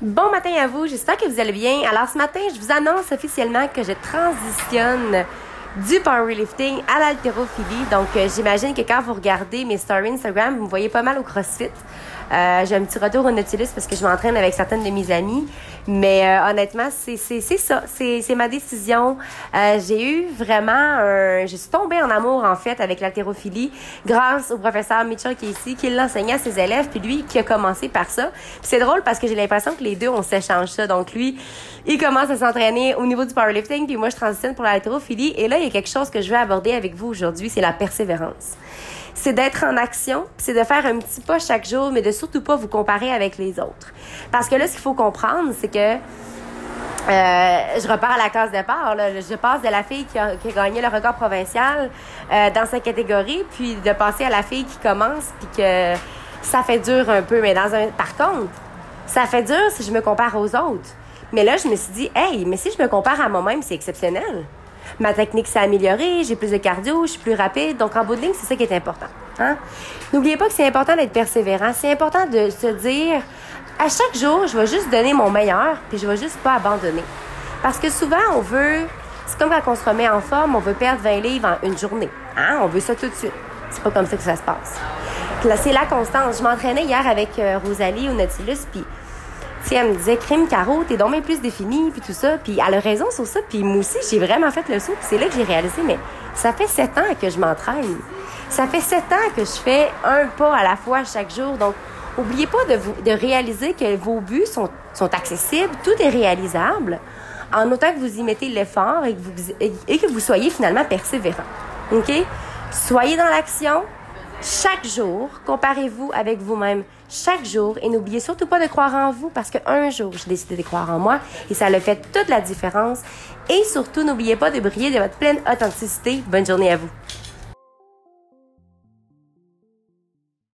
Bon matin à vous, j'espère que vous allez bien. Alors ce matin, je vous annonce officiellement que je transitionne du powerlifting à l'haltérophilie. Donc euh, j'imagine que quand vous regardez mes stories Instagram, vous me voyez pas mal au CrossFit. Euh, j'ai un petit retour au Nautilus parce que je m'entraîne avec certaines de mes amies. Mais euh, honnêtement, c'est ça. C'est ma décision. Euh, j'ai eu vraiment un... Je suis tombée en amour, en fait, avec l'haltérophilie grâce au professeur Mitchell qui est ici, qui l'enseignait à ses élèves, puis lui qui a commencé par ça. c'est drôle parce que j'ai l'impression que les deux, on s'échange ça. Donc lui, il commence à s'entraîner au niveau du powerlifting, puis moi, je transitionne pour l'haltérophilie. Et là, quelque chose que je veux aborder avec vous aujourd'hui, c'est la persévérance c'est d'être en action, c'est de faire un petit pas chaque jour, mais de surtout pas vous comparer avec les autres. Parce que là, ce qu'il faut comprendre, c'est que euh, je repars à la case départ. Là. Je passe de la fille qui a, gagné le record provincial euh, dans sa catégorie, puis de passer à la fille qui commence, puis que ça fait dur un peu. Mais par contre, ça fait dur si je me compare aux autres. Mais là, je me suis dit, hey, mais si je me compare à moi-même, c'est exceptionnel ma technique s'est améliorée, j'ai plus de cardio, je suis plus rapide. Donc, en bout de ligne, c'est ça qui est important. Hein? N'oubliez pas que c'est important d'être persévérant. C'est important de se dire, à chaque jour, je vais juste donner mon meilleur, puis je vais juste pas abandonner. Parce que souvent, on veut, c'est comme quand on se remet en forme, on veut perdre 20 livres en une journée. Hein? On veut ça tout de suite. C'est pas comme ça que ça se passe. c'est la constance. Je m'entraînais hier avec euh, Rosalie au Nautilus, puis elle me disait, crime, Caro, t'es donc bien plus définie, puis tout ça. Puis elle a raison sur ça. Puis moi aussi, j'ai vraiment fait le saut. Puis c'est là que j'ai réalisé, mais ça fait sept ans que je m'entraîne. Ça fait sept ans que je fais un pas à la fois chaque jour. Donc, oubliez pas de, vous, de réaliser que vos buts sont, sont accessibles, tout est réalisable, en autant que vous y mettez l'effort et, que et que vous soyez finalement persévérant. OK? Soyez dans l'action, chaque jour, comparez-vous avec vous-même chaque jour et n'oubliez surtout pas de croire en vous parce qu'un jour, j'ai décidé de croire en moi et ça a fait toute la différence. Et surtout, n'oubliez pas de briller de votre pleine authenticité. Bonne journée à vous.